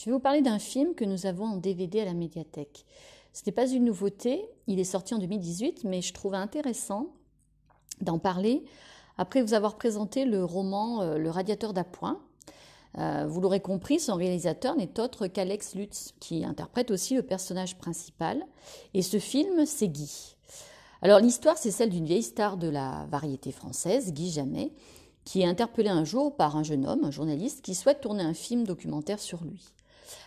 Je vais vous parler d'un film que nous avons en DVD à la médiathèque. Ce n'est pas une nouveauté, il est sorti en 2018, mais je trouve intéressant d'en parler après vous avoir présenté le roman euh, Le radiateur d'appoint. Euh, vous l'aurez compris, son réalisateur n'est autre qu'Alex Lutz, qui interprète aussi le personnage principal. Et ce film, c'est Guy. Alors l'histoire, c'est celle d'une vieille star de la variété française, Guy Jamais, qui est interpellé un jour par un jeune homme, un journaliste, qui souhaite tourner un film documentaire sur lui.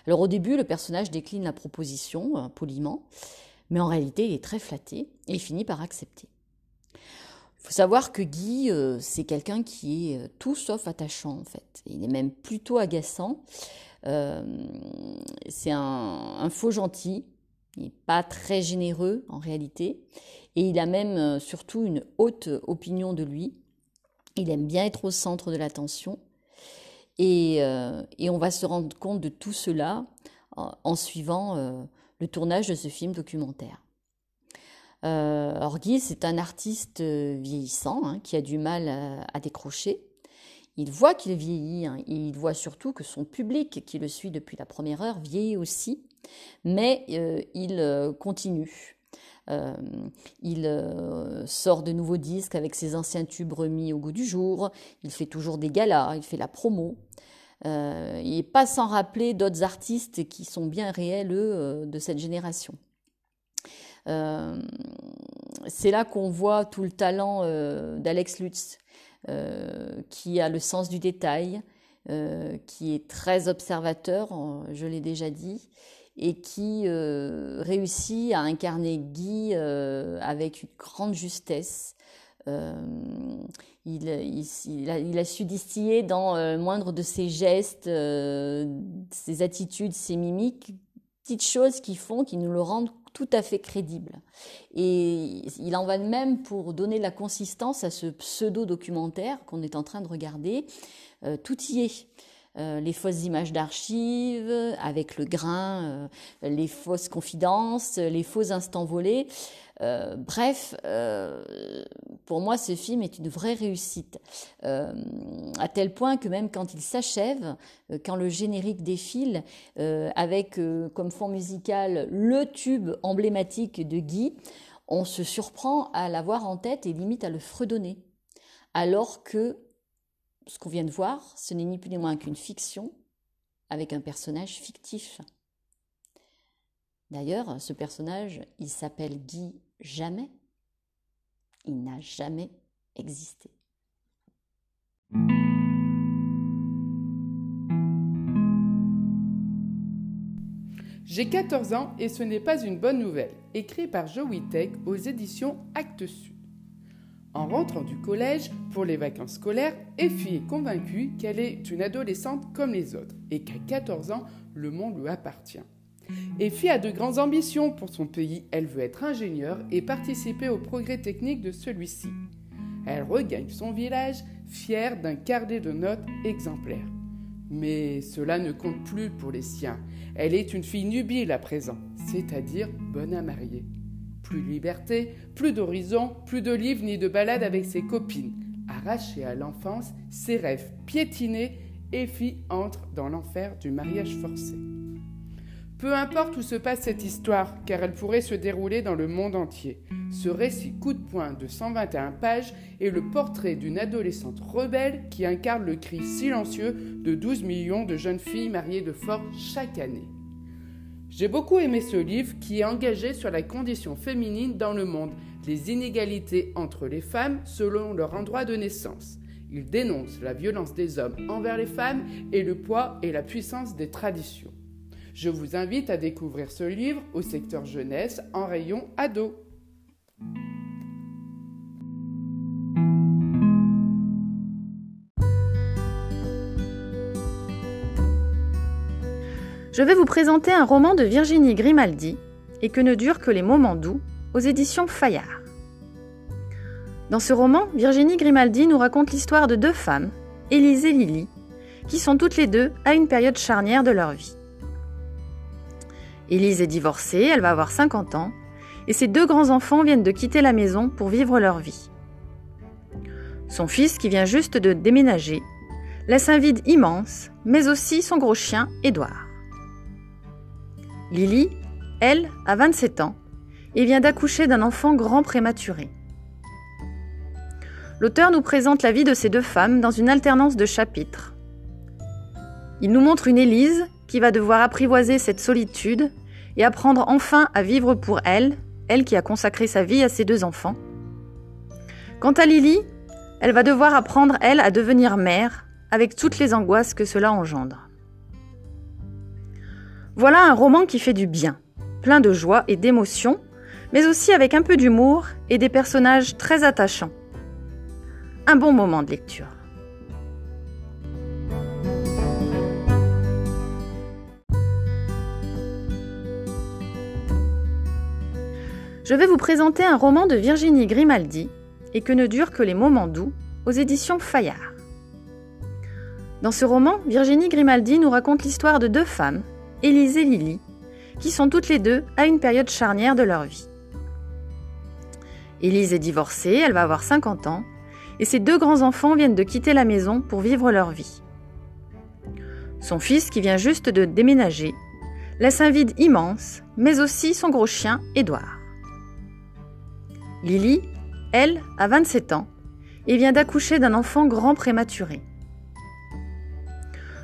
Alors au début, le personnage décline la proposition euh, poliment, mais en réalité, il est très flatté et finit par accepter. Il faut savoir que Guy, euh, c'est quelqu'un qui est euh, tout sauf attachant en fait. Il est même plutôt agaçant. c'est un, faux gentil. Il n'est pas très généreux en réalité. Et il a même surtout une haute opinion de lui. Il aime bien être au centre de l'attention. Euh, et, on va se rendre compte de tout cela en, suivant euh, le tournage de ce film documentaire. Euh, Orgui, c'est un artiste vieillissant hein, qui a du mal à, décrocher. Il voit qu'il vieillit, hein, il voit surtout que son public qui le suit depuis la première heure vieillit aussi, mais il continue. Euh, il euh, sort de nouveaux disques avec ses anciens tubes remis au goût du jour. Il fait toujours des galas, il fait la promo. Euh, n'est pas sans rappeler d'autres artistes qui sont bien réels, eux, de cette génération. c'est là qu'on voit tout le talent d'Alex Lutz, qui a le sens du détail, qui est très observateur, je l'ai déjà dit, et qui euh, réussit à incarner Guy euh, avec une grande justesse. Euh, il, a, su distiller dans le moindre de ses gestes, ses attitudes, ses mimiques, petites choses qui font, qui nous le rendent tout à fait crédible. Et il en va de même pour donner la consistance à ce pseudo-documentaire qu'on est en train de regarder. tout y est. Euh, les fausses images d'archives, avec le grain, euh, les fausses confidences, les faux instants volés. Euh, bref, pour moi, ce film est une vraie réussite, à tel point que même quand il s'achève, quand le générique défile, avec comme fond musical le tube emblématique de Guy, on se surprend à l'avoir en tête et limite à le fredonner. Alors que ce qu'on vient de voir, ce n'est ni plus ni moins qu'une fiction avec un personnage fictif. D'ailleurs, ce personnage, il s'appelle Guy Jamais. Il n'a jamais existé. J'ai 14 ans et ce n'est pas une bonne nouvelle. Écrit par Joe Wittek aux éditions Actes Sud. En rentrant du collège pour les vacances scolaires, Effie est convaincue qu'elle est une adolescente comme les autres et qu'à 14 ans, le monde lui appartient. Effie a de grandes ambitions pour son pays. Elle veut être ingénieure et participer au progrès technique de celui-ci. Elle regagne son village, fière d'un carnet de notes exemplaire. Mais cela ne compte plus pour les siens. Elle est une fille nubile à présent, c'est-à-dire bonne à marier. Plus de liberté, plus d'horizon, plus de livres ni de balades avec ses copines. Arrachée à l'enfance, ses rêves piétinés, Effie entre dans l'enfer du mariage forcé. Peu importe où se passe cette histoire, car elle pourrait se dérouler dans le monde entier. Ce récit coup de poing de 121 pages est le portrait d'une adolescente rebelle qui incarne le cri silencieux de 12 millions de jeunes filles mariées de force chaque année. J'ai beaucoup aimé ce livre qui est engagé sur la condition féminine dans le monde, les inégalités entre les femmes selon leur endroit de naissance. Il dénonce la violence des hommes envers les femmes et le poids et la puissance des traditions. Je vous invite à découvrir ce livre au secteur jeunesse en rayon ado. Je vais vous présenter un roman de Virginie Grimaldi, Et que ne durent que les moments doux, aux éditions Fayard. Dans ce roman, Virginie Grimaldi nous raconte l'histoire de deux femmes, Élise et Lily, qui sont toutes les deux à une période charnière de leur vie. Élise est divorcée, elle va avoir 50 ans, et ses deux grands-enfants viennent de quitter la maison pour vivre leur vie. Son fils, qui vient juste de déménager, laisse un vide immense, mais aussi son gros chien, Édouard. Lily, elle, a 27 ans et vient d'accoucher d'un enfant grand prématuré. L'auteur nous présente la vie de ces deux femmes dans une alternance de chapitres. Il nous montre une Élise qui va devoir apprivoiser cette solitude et apprendre enfin à vivre pour elle, elle qui a consacré sa vie à ses deux enfants. Quant à Lily, elle va devoir apprendre, elle, à devenir mère, avec toutes les angoisses que cela engendre. Voilà un roman qui fait du bien, plein de joie et d'émotion, mais aussi avec un peu d'humour et des personnages très attachants. Un bon moment de lecture. Je vais vous présenter un roman de Virginie Grimaldi, et que ne durent que les moments doux, aux éditions Fayard. Dans ce roman, Virginie Grimaldi nous raconte l'histoire de deux femmes, et Lily, qui sont toutes les deux à une période charnière de leur vie. Élise est divorcée, elle va avoir 50 ans, et ses deux grands-enfants viennent de quitter la maison pour vivre leur vie. Son fils, qui vient juste de déménager, laisse un vide immense, mais aussi son gros chien, Édouard. Lily, elle, a 27 ans et vient d'accoucher d'un enfant grand prématuré.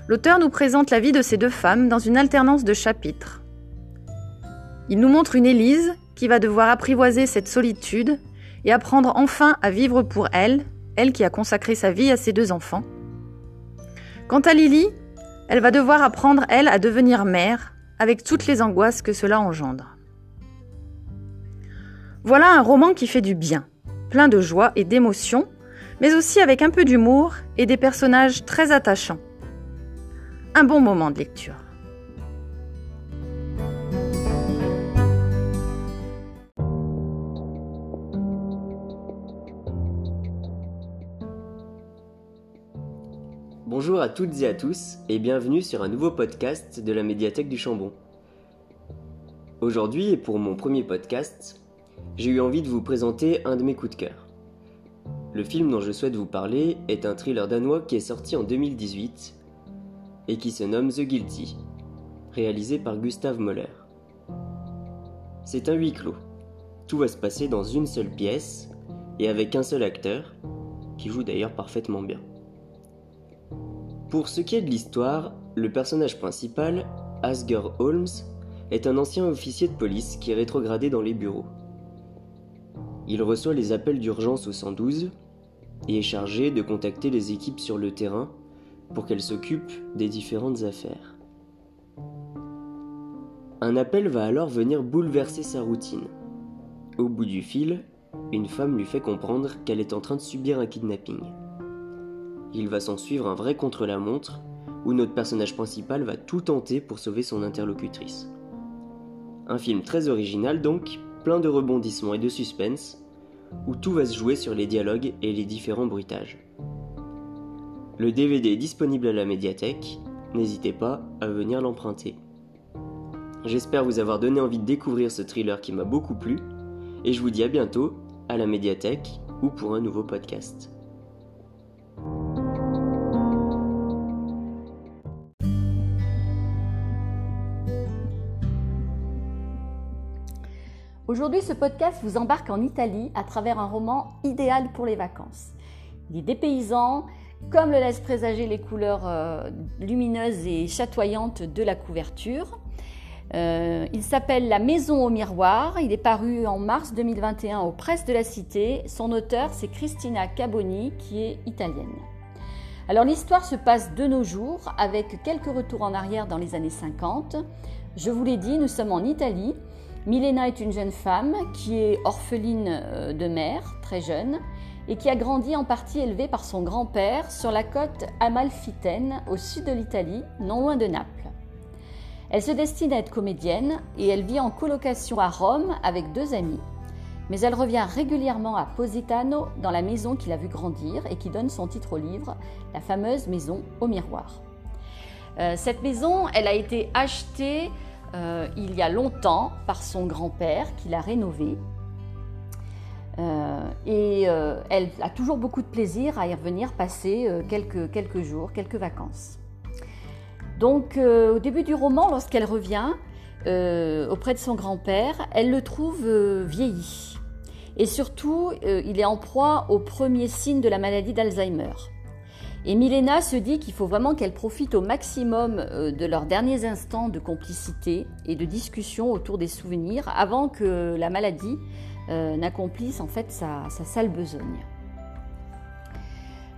L'auteur nous présente la vie de ces deux femmes dans une alternance de chapitres. Il nous montre une Élise qui va devoir apprivoiser cette solitude et apprendre enfin à vivre pour elle, elle qui a consacré sa vie à ses deux enfants. Quant à Lily, elle va devoir apprendre, elle, à devenir mère, avec toutes les angoisses que cela engendre. Voilà un roman qui fait du bien, plein de joie et d'émotion, mais aussi avec un peu d'humour et des personnages très attachants. Un bon moment de lecture. Bonjour à toutes et à tous et bienvenue sur un nouveau podcast de la médiathèque du Chambon. Aujourd'hui et pour mon premier podcast, j'ai eu envie de vous présenter un de mes coups de cœur. Le film dont je souhaite vous parler est un thriller danois qui est sorti en 2018 et qui se nomme The Guilty, réalisé par Gustav Moller. C'est un huis clos. Tout va se passer dans une seule pièce et avec un seul acteur, qui joue d'ailleurs parfaitement bien. Pour ce qui est de l'histoire, le personnage principal, Asger Holmes, est un ancien officier de police qui est rétrogradé dans les bureaux. Il reçoit les appels d'urgence au 112 et est chargé de contacter les équipes sur le terrain pour qu'elles s'occupent des différentes affaires. Un appel va alors venir bouleverser sa routine. Au bout du fil, une femme lui fait comprendre qu'elle est en train de subir un kidnapping. Il va s'en suivre un vrai contre-la-montre où notre personnage principal va tout tenter pour sauver son interlocutrice. Un film très original donc, plein de rebondissements et de suspense, où tout va se jouer sur les dialogues et les différents bruitages. Le DVD est disponible à la médiathèque, n'hésitez pas à venir l'emprunter. J'espère vous avoir donné envie de découvrir ce thriller qui m'a beaucoup plu, et je vous dis à bientôt à la médiathèque ou pour un nouveau podcast. Aujourd'hui, ce podcast vous embarque en Italie à travers un roman idéal pour les vacances. Il est dépaysant, comme le laissent présager les couleurs euh, lumineuses et chatoyantes de la couverture. Euh, il s'appelle La Maison au Miroir. Il est paru en mars 2021 aux Presses de la Cité. Son auteur, c'est Cristina Caboni, qui est italienne. Alors l'histoire se passe de nos jours, avec quelques retours en arrière dans les années 50. Je vous l'ai dit, nous sommes en Italie. Milena est une jeune femme qui est orpheline euh, de mère, très jeune, et qui a grandi en partie élevée par son grand-père sur la côte amalfitaine au sud de l'Italie, non loin de Naples. Elle se destine à être comédienne et elle vit en colocation à Rome avec deux amis. Mais elle revient régulièrement à Positano, dans la maison qu'il a vu grandir et qui donne son titre au livre, la fameuse maison au miroir. Euh, cette maison, elle a été achetée euh, il y a longtemps par son grand-père qui l'a rénovée. Euh, et euh, elle a toujours beaucoup de plaisir à y revenir passer quelques, quelques jours, quelques vacances. Donc au début du roman, lorsqu'elle revient, auprès de son grand-père, elle le trouve vieilli. Et surtout, il est en proie aux premiers signes de la maladie d'Alzheimer. Et Milena se dit qu'il faut vraiment qu'elle profite au maximum euh, de leurs derniers instants de complicité et de discussion autour des souvenirs avant que la maladie euh, n'accomplisse en fait sa, sale besogne.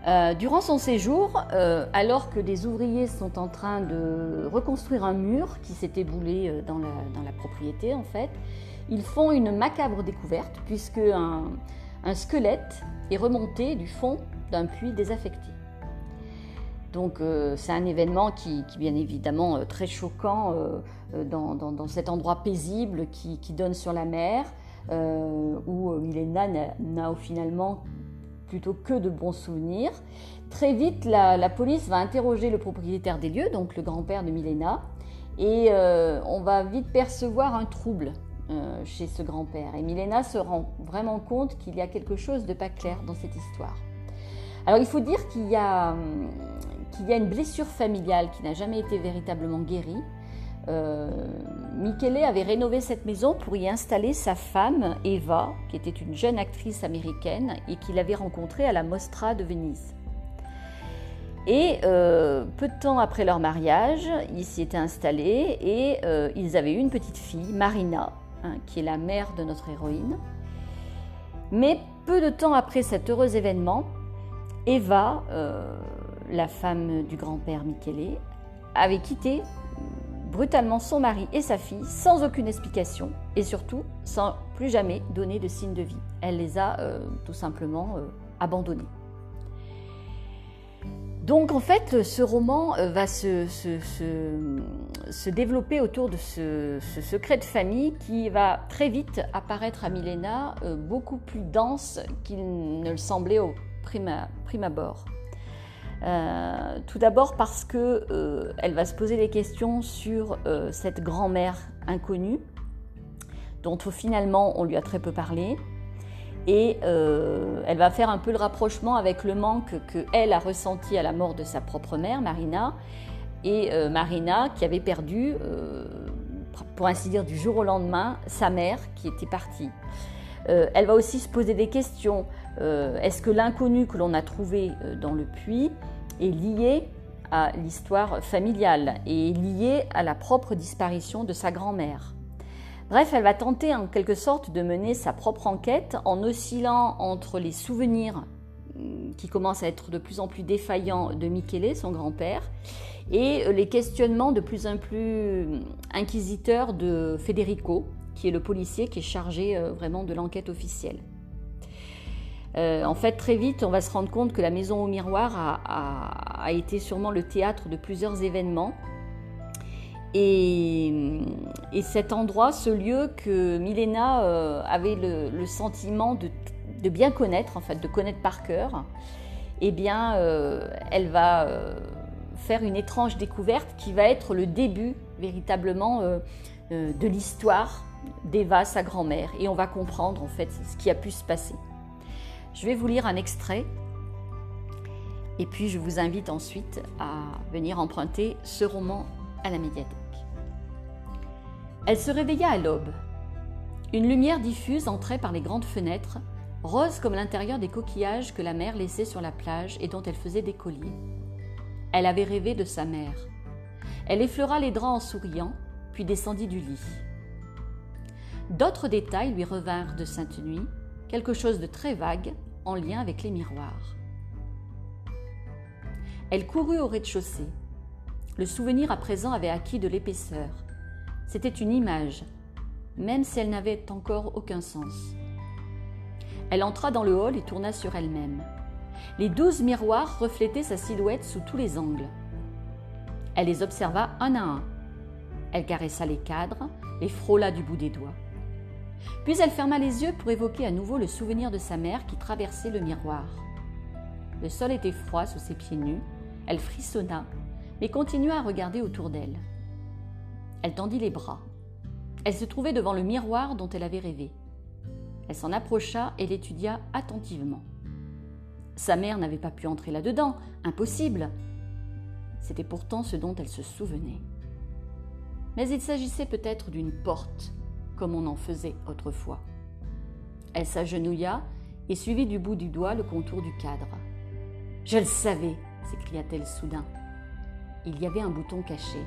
Euh, durant son séjour, alors que des ouvriers sont en train de reconstruire un mur qui s'est éboulé dans la, dans la, propriété, en fait, ils font une macabre découverte puisque un, squelette est remonté du fond d'un puits désaffecté. Donc euh, c'est un événement qui, qui bien évidemment euh, très choquant euh, dans, cet endroit paisible qui donne sur la mer, où Milena n'a finalement plutôt que de bons souvenirs. Très vite, la, police va interroger le propriétaire des lieux, donc le grand-père de Milena, et on va vite percevoir un trouble chez ce grand-père. Et Milena se rend vraiment compte qu'il y a quelque chose de pas clair dans cette histoire. Alors il faut dire qu'il y a hum, qu'il y a une blessure familiale qui n'a jamais été véritablement guérie. Euh, Michele avait rénové cette maison pour y installer sa femme, Eva, qui était une jeune actrice américaine et qu'il avait rencontrée à la Mostra de Venise. Et euh, peu de temps après leur mariage, ils s'y étaient installés et euh, ils avaient eu une petite fille, Marina, hein, qui est la mère de notre héroïne. Mais peu de temps après cet heureux événement, Eva la femme du grand-père Michele, avait quitté brutalement son mari et sa fille sans aucune explication et surtout sans plus jamais donner de signe de vie. Elle les a euh, tout simplement euh, abandonnés. Donc en fait, ce roman euh, va se, développer autour de ce, secret de famille qui va très vite apparaître à Milena beaucoup plus dense qu'il ne le semblait au prime abord. Euh, tout d'abord parce que euh, elle va se poser des questions sur euh, cette grand-mère inconnue, dont finalement on lui a très peu parlé, et elle va faire un peu le rapprochement avec le manque qu'elle a ressenti à la mort de sa propre mère, Marina, et Marina qui avait perdu, pour ainsi dire, du jour au lendemain, sa mère qui était partie. elle va aussi se poser des questions. Est-ce que l'inconnu que l'on a trouvé dans le puits est lié à l'histoire familiale et lié à la propre disparition de sa grand-mère? Bref, elle va tenter en quelque sorte de mener sa propre enquête en oscillant entre les souvenirs mm, qui commencent à être de plus en plus défaillants de Michele, son grand-père, et les questionnements de plus en plus inquisiteurs de Federico, qui est le policier qui est chargé euh, vraiment de l'enquête officielle. Euh, en fait, très vite, on va se rendre compte que la Maison au Miroir a, été sûrement le théâtre de plusieurs événements. Et, cet endroit, ce lieu que Milena euh, avait le, sentiment de, bien connaître, en fait, de connaître par cœur, eh bien, euh, elle va faire une étrange découverte qui va être le début véritablement de l'histoire d'Eva, sa grand-mère. Et on va comprendre en fait ce qui a pu se passer. Je vais vous lire un extrait et puis je vous invite ensuite à venir emprunter ce roman à la médiathèque. Elle se réveilla à l'aube. Une lumière diffuse entrait par les grandes fenêtres, rose comme l'intérieur des coquillages que la mer laissait sur la plage et dont elle faisait des colliers. Elle avait rêvé de sa mère. Elle effleura les draps en souriant, puis descendit du lit. D'autres détails lui revinrent de Sainte Nuit, quelque chose de très vague en lien avec les miroirs. Elle courut au rez-de-chaussée. Le souvenir à présent avait acquis de l'épaisseur. C'était une image, même si elle n'avait encore aucun sens. Elle entra dans le hall et tourna sur elle-même. Les douze miroirs reflétaient sa silhouette sous tous les angles. Elle les observa un à un. Elle caressa les cadres, les frôla du bout des doigts. Puis elle ferma les yeux pour évoquer à nouveau le souvenir de sa mère qui traversait le miroir. Le sol était froid sous ses pieds nus, elle frissonna, mais continua à regarder autour d'elle. Elle tendit les bras. Elle se trouvait devant le miroir dont elle avait rêvé. Elle s'en approcha et l'étudia attentivement. Sa mère n'avait pas pu entrer là-dedans, impossible. C'était pourtant ce dont elle se souvenait. mais il s'agissait peut-être d'une porte, comme on en faisait autrefois. Elle s'agenouilla et suivit du bout du doigt le contour du cadre. Je le savais, s'écria-t-elle soudain. Il y avait un bouton caché.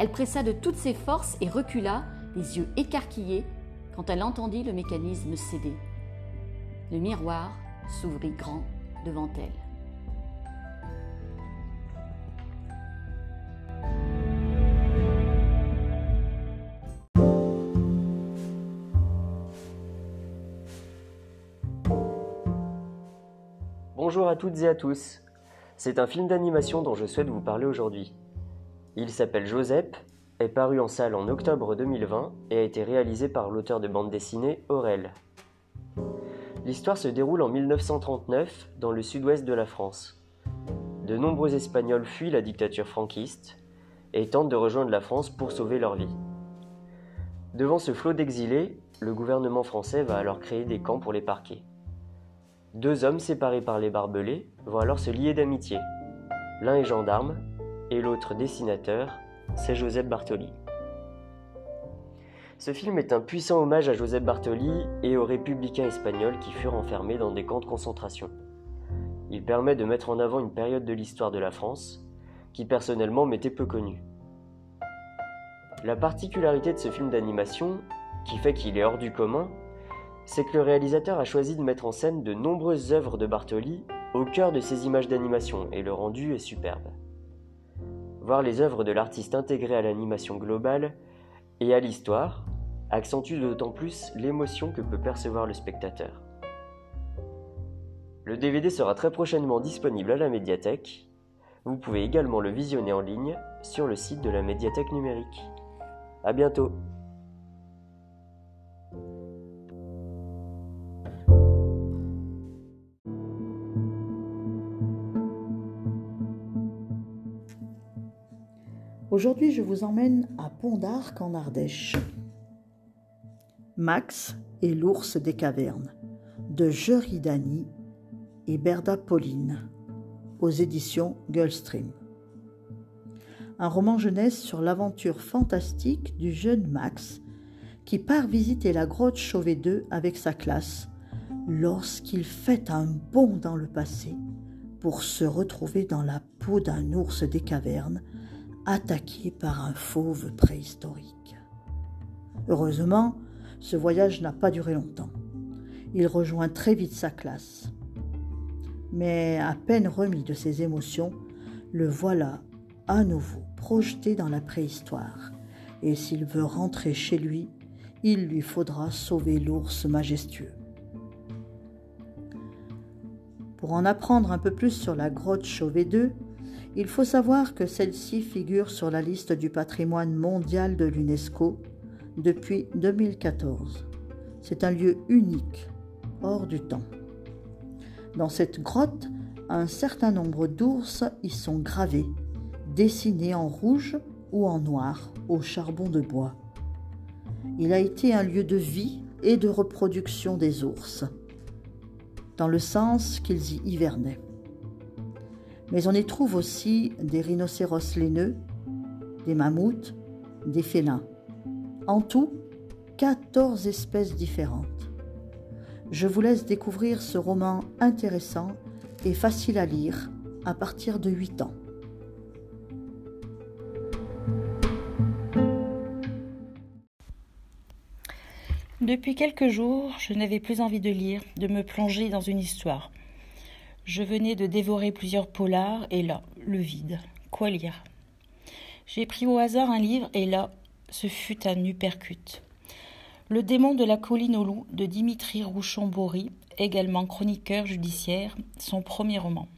Elle pressa de toutes ses forces et recula, les yeux écarquillés, quand elle entendit le mécanisme céder. Le miroir s'ouvrit grand devant elle. Bonjour à toutes et à tous. C'est un film d'animation dont je souhaite vous parler aujourd'hui. Il s'appelle Joseph, est paru en salle en octobre 2020 et a été réalisé par l'auteur de bande dessinée Aurel. L'histoire se déroule en 1939 dans le sud-ouest de la France. De nombreux Espagnols fuient la dictature franquiste et tentent de rejoindre la France pour sauver leur vie. Devant ce flot d'exilés, le gouvernement français va alors créer des camps pour les parquer. Deux hommes séparés par les barbelés vont alors se lier d'amitié. L'un est gendarme et l'autre dessinateur, c'est Joseph Bartoli. Ce film est un puissant hommage à Joseph Bartoli et aux républicains espagnols qui furent enfermés dans des camps de concentration. Il permet de mettre en avant une période de l'histoire de la France qui personnellement m'était peu connue. La particularité de ce film d'animation, qui fait qu'il est hors du commun, c'est que le réalisateur a choisi de mettre en scène de nombreuses œuvres de Bartoli au cœur de ses images d'animation et le rendu est superbe. Voir les œuvres de l'artiste intégrées à l'animation globale et à l'histoire accentue d'autant plus l'émotion que peut percevoir le spectateur. Le DVD sera très prochainement disponible à la médiathèque. Vous pouvez également le visionner en ligne sur le site de la médiathèque numérique. A bientôt Aujourd'hui, je vous emmène à Pont d'Arc en Ardèche. Max et l'ours des cavernes de Jeridani et Berda Pauline aux éditions Gulfstream. Un roman jeunesse sur l'aventure fantastique du jeune Max qui part visiter la grotte Chauvet 2 avec sa classe lorsqu'il fait un bond dans le passé pour se retrouver dans la peau d'un ours des cavernes attaqué par un fauve préhistorique. Heureusement, ce voyage n'a pas duré longtemps. Il rejoint très vite sa classe. Mais à peine remis de ses émotions, le voilà à nouveau projeté dans la préhistoire. Et s'il veut rentrer chez lui, il lui faudra sauver l'ours majestueux. Pour en apprendre un peu plus sur la grotte Chauvet 2, il faut savoir que celle-ci figure sur la liste du patrimoine mondial de l'UNESCO depuis 2014. C'est un lieu unique, hors du temps. Dans cette grotte, un certain nombre d'ours y sont gravés, dessinés en rouge ou en noir au charbon de bois. Il a été un lieu de vie et de reproduction des ours, dans le sens qu'ils y hivernaient mais on y trouve aussi des rhinocéros laineux, des mammouths, des félins. En tout, 14 espèces différentes. Je vous laisse découvrir ce roman intéressant et facile à lire à partir de 8 ans. Depuis quelques jours, je n'avais plus envie de lire, de me plonger dans une histoire. Je venais de dévorer plusieurs polars et là, le vide. Quoi lire? J'ai pris au hasard un livre et là, ce fut un uppercut. Le démon de la colline aux loups de Dimitri Rouchon-Bory, également chroniqueur judiciaire, son premier roman.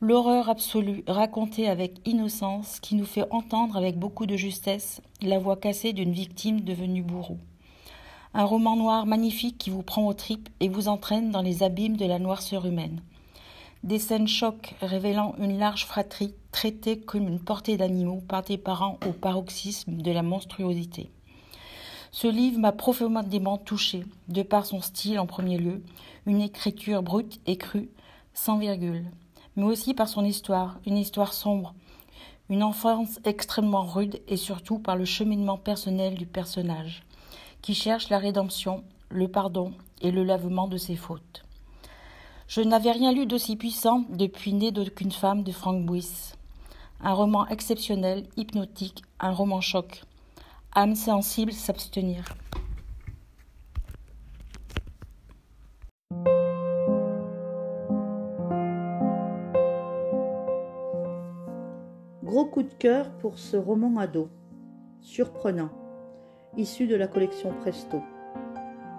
L'horreur absolue racontée avec innocence qui nous fait entendre avec beaucoup de justesse la voix cassée d'une victime devenue bourreau. Un roman noir magnifique qui vous prend aux tripes et vous entraîne dans les abîmes de la noirceur humaine. Des scènes chocs révélant une large fratrie traitée comme une portée d'animaux par des parents au paroxysme de la monstruosité. Ce livre m'a profondément touché, de par son style en premier lieu, une écriture brute et crue, sans virgule, mais aussi par son histoire, une histoire sombre, Une enfance extrêmement rude et surtout par le cheminement personnel du personnage, qui cherche la rédemption, le pardon et le lavement de ses fautes. Je n'avais rien lu d'aussi puissant depuis Né d'aucune femme de Frank Buis. Un roman exceptionnel, hypnotique, un roman choc. Âme sensible s'abstenir. Gros coup de cœur pour ce roman ado, surprenant, issu de la collection Presto.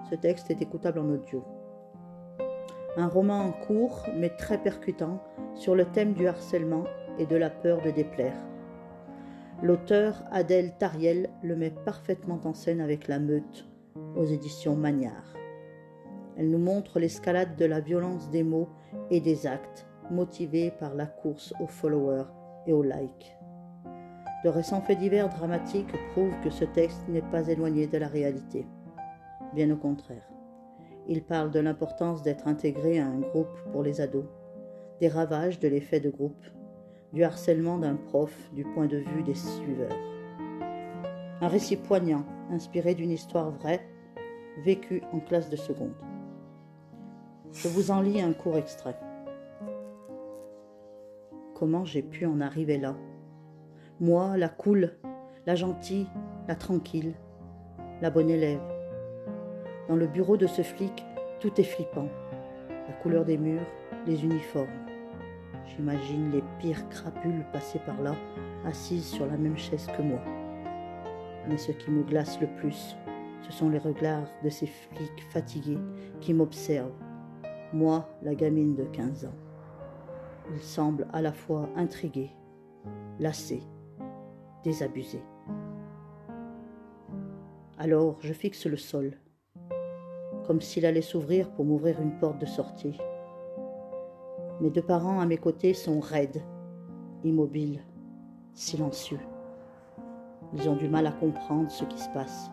Ce texte est écoutable en audio. Un roman court mais très percutant sur le thème du harcèlement et de la peur de déplaire. L'auteur Adèle Tariel le met parfaitement en scène avec La Meute aux éditions Magnard. Elle nous montre l'escalade de la violence des mots et des actes motivés par la course aux followers et aux likes. De récents faits divers dramatiques prouvent que ce texte n'est pas éloigné de la réalité. Bien au contraire. Il parle de l'importance d'être intégré à un groupe pour les ados, des ravages de l'effet de groupe, du harcèlement d'un prof du point de vue des suiveurs. Un récit poignant, inspiré d'une histoire vraie, vécue en classe de seconde. Je vous en lis un court extrait. Comment j'ai pu en arriver là? Moi, la cool, la gentille, la tranquille, la bonne élève. Dans le bureau de ce flic, tout est flippant. La couleur des murs, les uniformes. J'imagine les pires crapules passer par là, assises sur la même chaise que moi. Mais ce qui me glace le plus, ce sont les regards de ces flics fatigués qui m'observent, moi, la gamine de 15 ans. Ils semblent à la fois intrigués, lassés, désabusés. Alors je fixe le sol, comme s'il allait s'ouvrir pour m'ouvrir une porte de sortie. Mes deux parents à mes côtés sont raides, immobiles, silencieux. Ils ont du mal à comprendre ce qui se passe.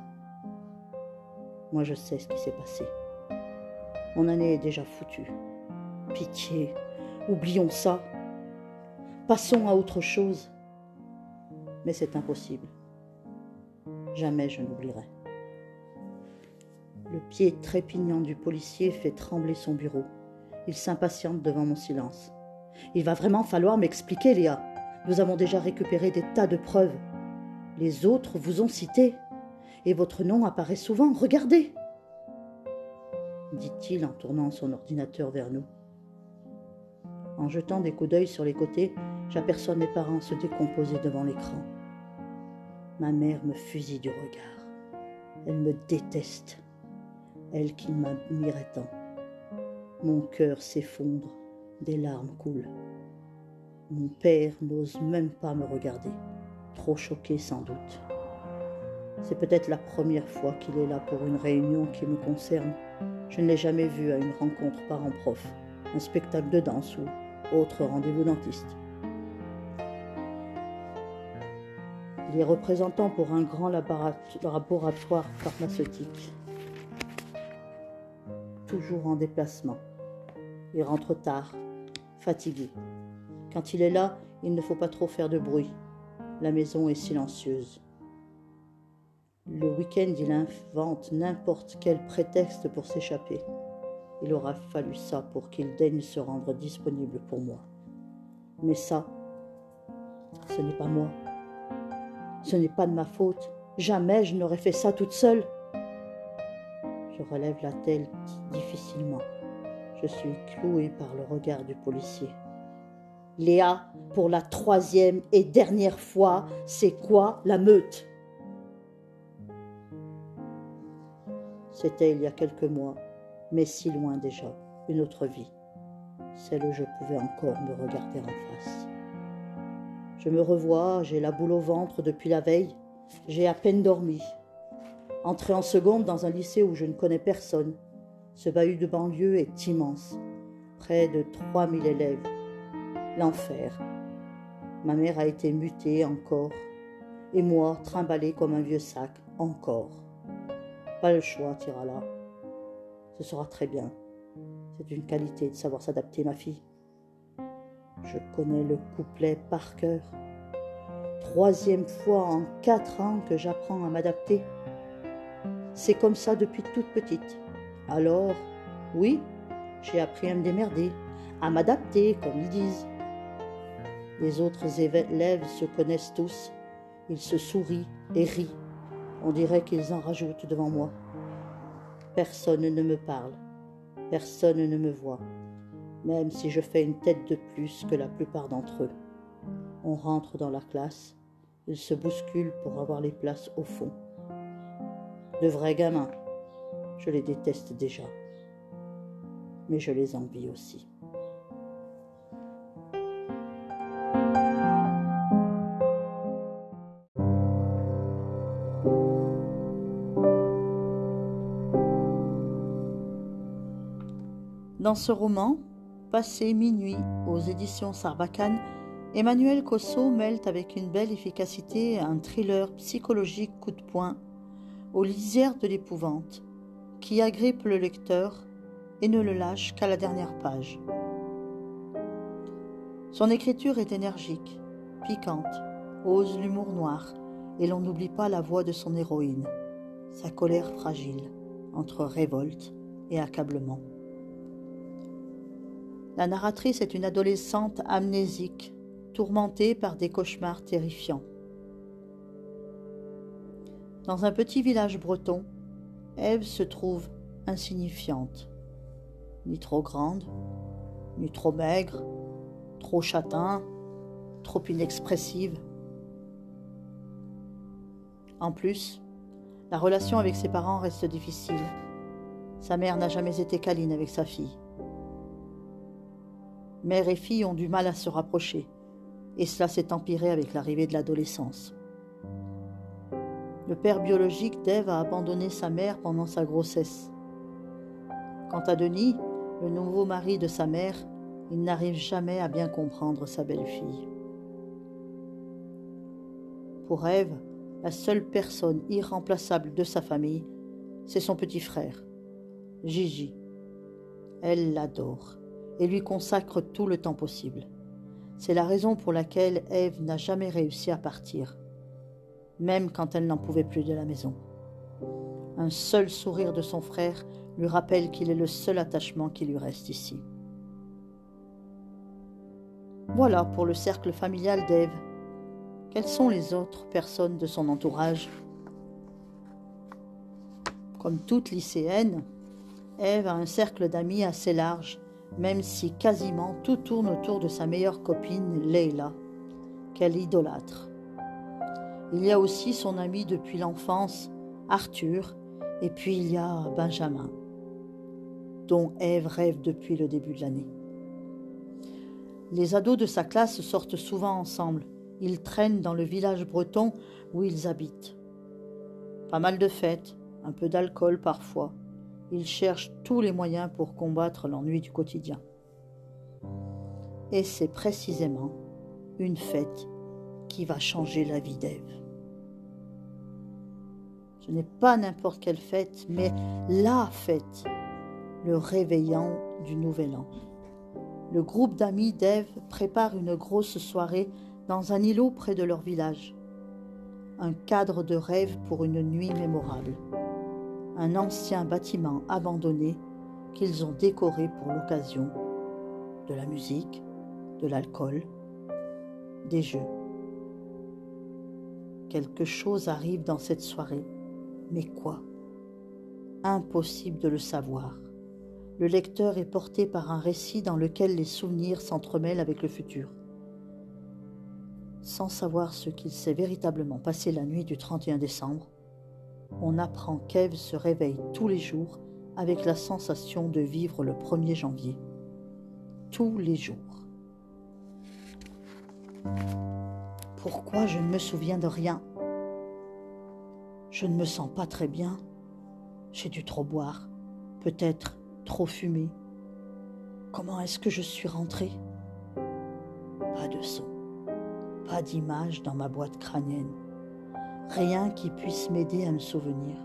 Moi, je sais ce qui s'est passé. Mon année est déjà foutue. Pitié, oublions ça. Passons à autre chose. Mais c'est impossible. Jamais je n'oublierai. Le pied trépignant du policier fait trembler son bureau. Il s'impatiente devant mon silence. Il va vraiment falloir m'expliquer, Léa. Nous avons déjà récupéré des tas de preuves. Les autres vous ont cité. Et votre nom apparaît souvent. Regardez dit-il en tournant son ordinateur vers nous. En jetant des coups d'œil sur les côtés, j'aperçois mes parents se décomposer devant l'écran. Ma mère me fusille du regard. Elle me déteste. Elle qui m'admirait tant. Mon cœur s'effondre, des larmes coulent. Mon père n'ose même pas me regarder, trop choqué sans doute. C'est peut-être la première fois qu'il est là pour une réunion qui me concerne. Je ne l'ai jamais vu à une rencontre parent-prof, un spectacle de danse ou autre rendez-vous dentiste. Il est représentant pour un grand laboratoire pharmaceutique toujours en déplacement. Il rentre tard, fatigué. Quand il est là, il ne faut pas trop faire de bruit. La maison est silencieuse. Le week-end, il invente n'importe quel prétexte pour s'échapper. Il aura fallu ça pour qu'il daigne se rendre disponible pour moi. Mais ça, ce n'est pas moi. Ce n'est pas de ma faute. Jamais je n'aurais fait ça toute seule. Je relève la tête difficilement. Je suis cloué par le regard du policier. Léa, pour la troisième et dernière fois, c'est quoi la meute? C'était il y a quelques mois, mais si loin déjà, une autre vie, celle où je pouvais encore me regarder en face. Je me revois, j'ai la boule au ventre depuis la veille, j'ai à peine dormi, Entrer en seconde dans un lycée où je ne connais personne. Ce bahut de banlieue est immense. Près de 3000 élèves. L'enfer. Ma mère a été mutée encore. Et moi, trimballé comme un vieux sac, encore. Pas le choix, là. Ce sera très bien. C'est une qualité de savoir s'adapter, ma fille. Je connais le couplet par cœur. troisième fois en quatre ans que j'apprends à m'adapter. C'est comme ça depuis toute petite. Alors, oui, j'ai appris à me démerder, à m'adapter, comme ils disent. Les autres élèves se connaissent tous. Ils se sourient et rient. On dirait qu'ils en rajoutent devant moi. Personne ne me parle. Personne ne me voit, même si je fais une tête de plus que la plupart d'entre eux. On rentre dans la classe. Ils se bousculent pour avoir les places au fond. De vrais gamins. Je les déteste déjà. Mais je les envie aussi. Dans ce roman, Passé minuit aux éditions Sarbacane, Emmanuel Cosso mêle avec une belle efficacité un thriller psychologique coup de poing aux lisières de l'épouvante qui agrippe le lecteur et ne le lâche qu'à la dernière page. Son écriture est énergique, piquante, ose l'humour noir et l'on n'oublie pas la voix de son héroïne, sa colère fragile entre révolte et accablement. La narratrice est une adolescente amnésique, tourmentée par des cauchemars terrifiants. Dans un petit village breton, Ève se trouve insignifiante, ni trop grande, ni trop maigre, trop châtain, trop inexpressive. En plus, la relation avec ses parents reste difficile. Sa mère n'a jamais été câline avec sa fille. Mère et fille ont du mal à se rapprocher, et cela s'est empiré avec l'arrivée de l'adolescence. Le père biologique d'Ève a abandonné sa mère pendant sa grossesse. Quant à Denis, le nouveau mari de sa mère, il n'arrive jamais à bien comprendre sa belle-fille. Pour Ève, la seule personne irremplaçable de sa famille, c'est son petit frère, Gigi. Elle l'adore et lui consacre tout le temps possible. C'est la raison pour laquelle Ève n'a jamais réussi à partir, même quand elle n'en pouvait plus de la maison. Un seul sourire de son frère lui rappelle qu'il est le seul attachement qui lui reste ici. Voilà pour le cercle familial d'Ève. Quelles sont les autres personnes de son entourage? Comme toute lycéenne, Ève a un cercle d'amis assez large même si quasiment tout tourne autour de sa meilleure copine Leila, qu'elle idolâtre. Il y a aussi son ami depuis l'enfance, Arthur, et puis il y a Benjamin, dont Ève rêve depuis le début de l'année. Les ados de sa classe sortent souvent ensemble. Ils traînent dans le village breton où ils habitent. Pas mal de fêtes, un peu d'alcool parfois, il cherche tous les moyens pour combattre l'ennui du quotidien. Et c'est précisément une fête qui va changer la vie d'Ève. Ce n'est pas n'importe quelle fête, mais la fête, le réveillant du Nouvel An. Le groupe d'amis d'Ève prépare une grosse soirée dans un îlot près de leur village. Un cadre de rêve pour une nuit mémorable un ancien bâtiment abandonné qu'ils ont décoré pour l'occasion, de la musique, de l'alcool, des jeux. Quelque chose arrive dans cette soirée, mais quoi? Impossible de le savoir. Le lecteur est porté par un récit dans lequel les souvenirs s'entremêlent avec le futur. Sans savoir ce qu'il s'est véritablement passé la nuit du 31 décembre, on apprend qu'Ève se réveille tous les jours avec la sensation de vivre le 1er janvier. Tous les jours. Pourquoi je ne me souviens de rien? Je ne me sens pas très bien. J'ai dû trop boire, peut-être trop fumer. Comment est-ce que je suis rentrée? Pas de son, pas d'image dans ma boîte crânienne rien qui puisse m'aider à me souvenir.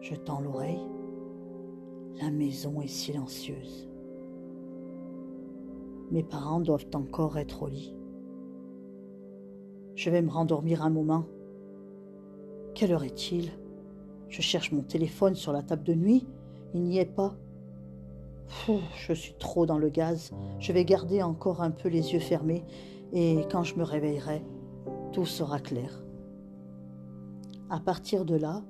Je tends l'oreille, la maison est silencieuse. Mes parents doivent encore être au lit. Je vais me rendormir un moment. Quelle heure est-il? Je cherche mon téléphone sur la table de nuit. Il n'y est pas. je suis trop dans le gaz. Je vais garder encore un peu les yeux fermés et quand je me réveillerai, tout sera clair. À partir de là,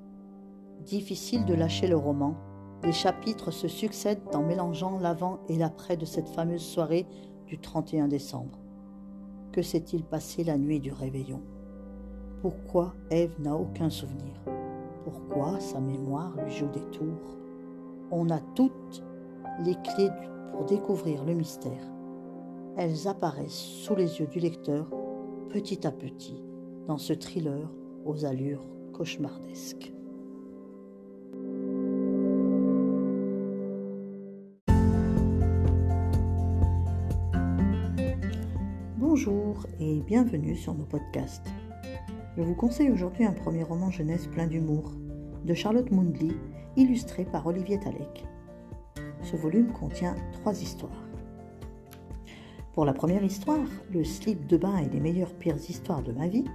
difficile de lâcher le roman. Les chapitres se succèdent en mélangeant l'avant et l'après de cette fameuse soirée du 31 décembre. Que s'est-il passé la nuit du réveillon? Pourquoi Ève n'a aucun souvenir? Pourquoi sa mémoire lui joue des tours? On a toutes les clés pour découvrir le mystère. Elles apparaissent sous les yeux du lecteur petit à petit dans ce thriller aux allures cauchemardesques. Bonjour et bienvenue sur nos podcasts. Je vous conseille aujourd'hui un premier roman jeunesse plein d'humour de Charlotte Mundley, illustré par Olivier Talek. Ce volume contient trois histoires. Pour la première histoire, le slip de bain et les meilleures pires histoires de ma vie,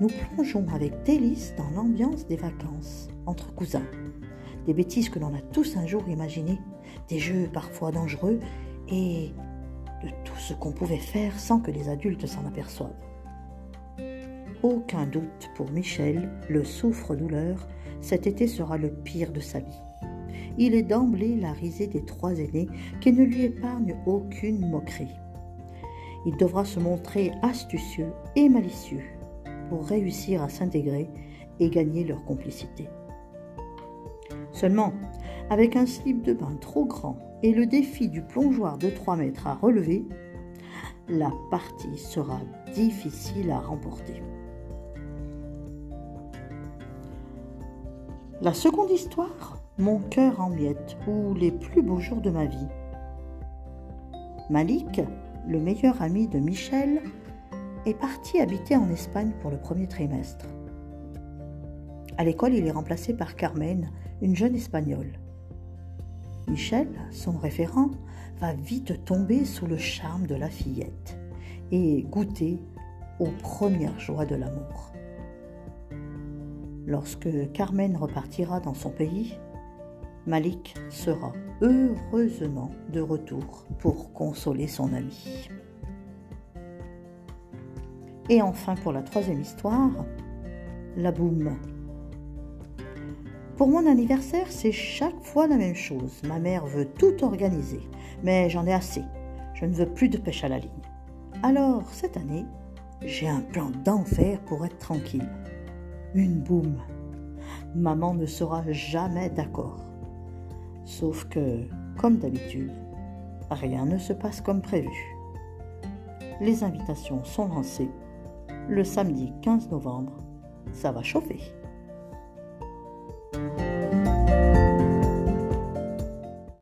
nous plongeons avec délice dans l'ambiance des vacances entre cousins. Des bêtises que l'on a tous un jour imaginées, des jeux parfois dangereux et de tout ce qu'on pouvait faire sans que les adultes s'en aperçoivent. Aucun doute pour Michel, le souffre-douleur, cet été sera le pire de sa vie. Il est d'emblée la risée des trois aînés qui ne lui épargnent aucune moquerie. Il devra se montrer astucieux et malicieux pour réussir à s'intégrer et gagner leur complicité. Seulement, avec un slip de bain trop grand et le défi du plongeoir de 3 mètres à relever, la partie sera difficile à remporter. La seconde histoire, Mon cœur en miettes ou Les plus beaux jours de ma vie. Malik, le meilleur ami de Michel, est parti habiter en Espagne pour le premier trimestre. À l'école, il est remplacé par Carmen, une jeune espagnole. Michel, son référent, va vite tomber sous le charme de la fillette et goûter aux premières joies de l'amour. Lorsque Carmen repartira dans son pays, Malik sera heureusement de retour pour consoler son ami. Et enfin pour la troisième histoire, la boum pour mon anniversaire, c'est chaque fois la même chose. Ma mère veut tout organiser, mais j'en ai assez. Je ne veux plus de pêche à la ligne. Alors, cette année, j'ai un plan d'enfer pour être tranquille. Une boum. Maman ne sera jamais d'accord. Sauf que, comme d'habitude, rien ne se passe comme prévu. Les invitations sont lancées. Le samedi 15 novembre, ça va chauffer.